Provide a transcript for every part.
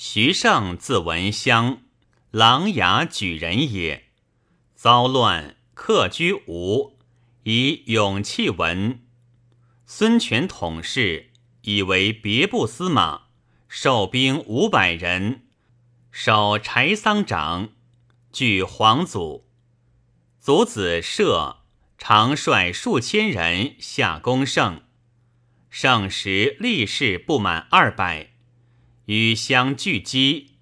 徐盛字文襄，琅琊举人也。遭乱，客居吴，以勇气闻。孙权统事，以为别部司马，受兵五百人，守柴桑长，据皇祖。祖子射，常率数千人下攻胜。盛时力士不满二百，与相聚击，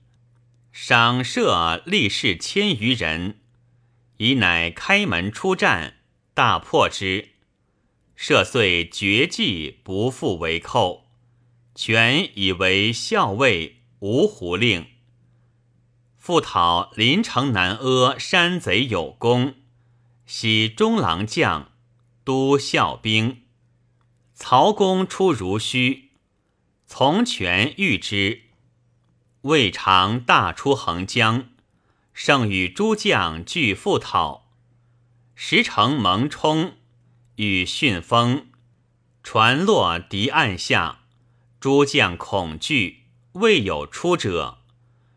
赏射力士千余人，以乃开门出战，大破之。射遂绝迹，不复为寇。权以为校尉、芜湖令。复讨临城南阿山贼有功，袭中郎将，都校兵。曹公出如须，从权遇之，未尝大出横江，胜与诸将俱复讨。时乘蒙冲，与逊风，船落敌岸下，诸将恐惧，未有出者。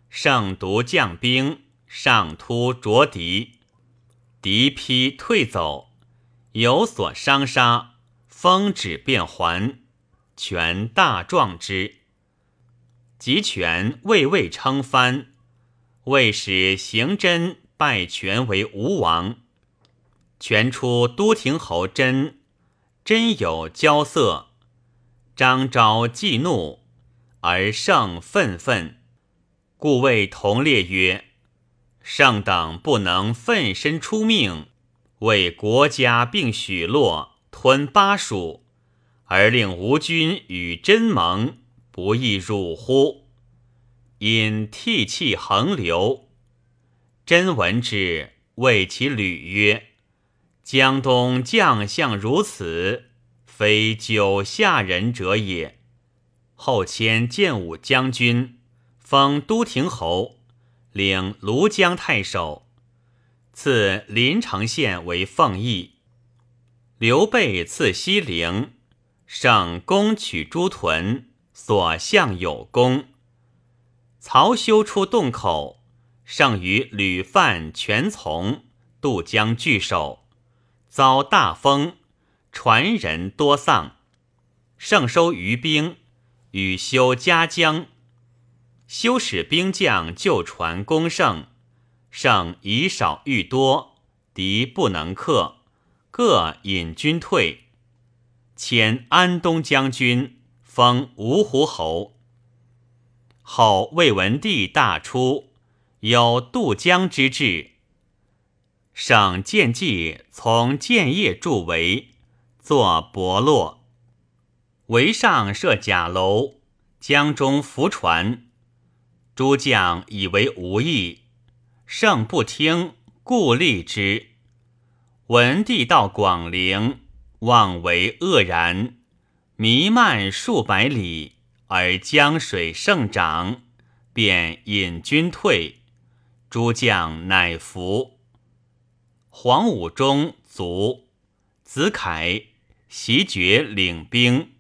胜独将兵上突着敌，敌披退走，有所伤杀。风止便还，权大壮之。及权未未称藩，为使行真拜权为吴王。权出都亭侯真，真有骄色。张昭忌怒，而胜愤愤，故谓同列曰：“上等不能奋身出命，为国家并许诺。”吞巴蜀，而令吴军与真盟，不亦辱乎？因涕泣横流。真闻之，谓其旅曰：“江东将相如此，非久下人者也。”后迁建武将军，封都亭侯，领庐江太守，赐临城县为奉义。刘备赐西陵，胜攻取诸屯，所向有功。曹休出洞口，胜与吕范、全从渡江拒守，遭大风，船人多丧。胜收余兵，与休夹江。休使兵将救船攻胜，胜以少御多，敌不能克。各引军退，迁安东将军，封芜湖侯。后魏文帝大出，有渡江之志。省建计从建业筑围，作伯洛。围上设甲楼，江中浮船。诸将以为无益，胜不听，故立之。文帝到广陵，望为愕然，弥漫数百里，而江水盛涨，便引军退，诸将乃服。黄武忠卒，子凯袭爵领兵。